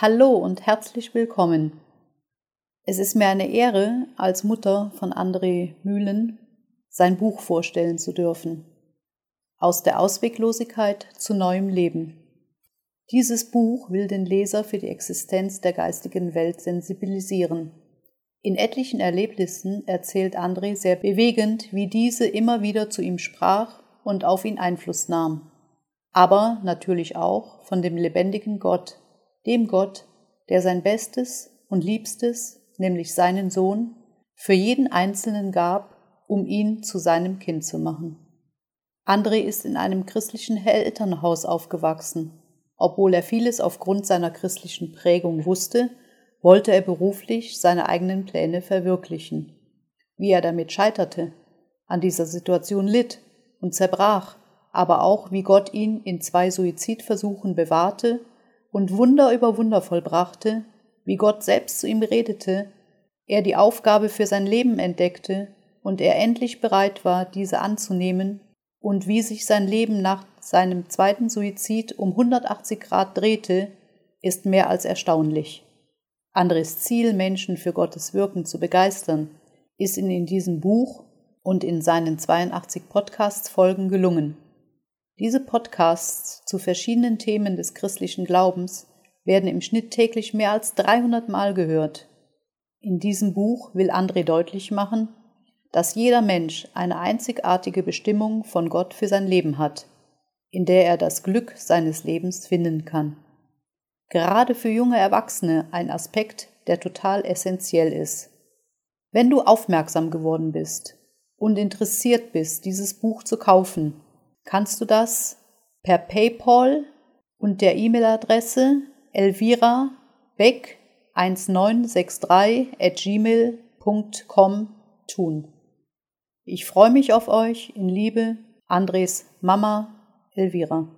Hallo und herzlich willkommen. Es ist mir eine Ehre, als Mutter von André Mühlen sein Buch vorstellen zu dürfen. Aus der Ausweglosigkeit zu neuem Leben. Dieses Buch will den Leser für die Existenz der geistigen Welt sensibilisieren. In etlichen Erlebnissen erzählt André sehr bewegend, wie diese immer wieder zu ihm sprach und auf ihn Einfluss nahm. Aber natürlich auch von dem lebendigen Gott, dem Gott, der sein Bestes und Liebstes, nämlich seinen Sohn, für jeden Einzelnen gab, um ihn zu seinem Kind zu machen. André ist in einem christlichen Elternhaus aufgewachsen. Obwohl er vieles aufgrund seiner christlichen Prägung wusste, wollte er beruflich seine eigenen Pläne verwirklichen. Wie er damit scheiterte, an dieser Situation litt und zerbrach, aber auch wie Gott ihn in zwei Suizidversuchen bewahrte und Wunder über Wunder vollbrachte, wie Gott selbst zu ihm redete, er die Aufgabe für sein Leben entdeckte und er endlich bereit war, diese anzunehmen, und wie sich sein Leben nach seinem zweiten Suizid um 180 Grad drehte, ist mehr als erstaunlich. Andres Ziel, Menschen für Gottes Wirken zu begeistern, ist ihm in diesem Buch und in seinen 82 Podcast-Folgen gelungen. Diese Podcasts zu verschiedenen Themen des christlichen Glaubens werden im Schnitt täglich mehr als 300 Mal gehört. In diesem Buch will André deutlich machen, dass jeder Mensch eine einzigartige Bestimmung von Gott für sein Leben hat, in der er das Glück seines Lebens finden kann. Gerade für junge Erwachsene ein Aspekt, der total essentiell ist. Wenn du aufmerksam geworden bist und interessiert bist, dieses Buch zu kaufen, kannst du das per PayPal und der E-Mail-Adresse Elvira Beck 1963 at gmail.com tun. Ich freue mich auf euch in Liebe, Andres Mama Elvira.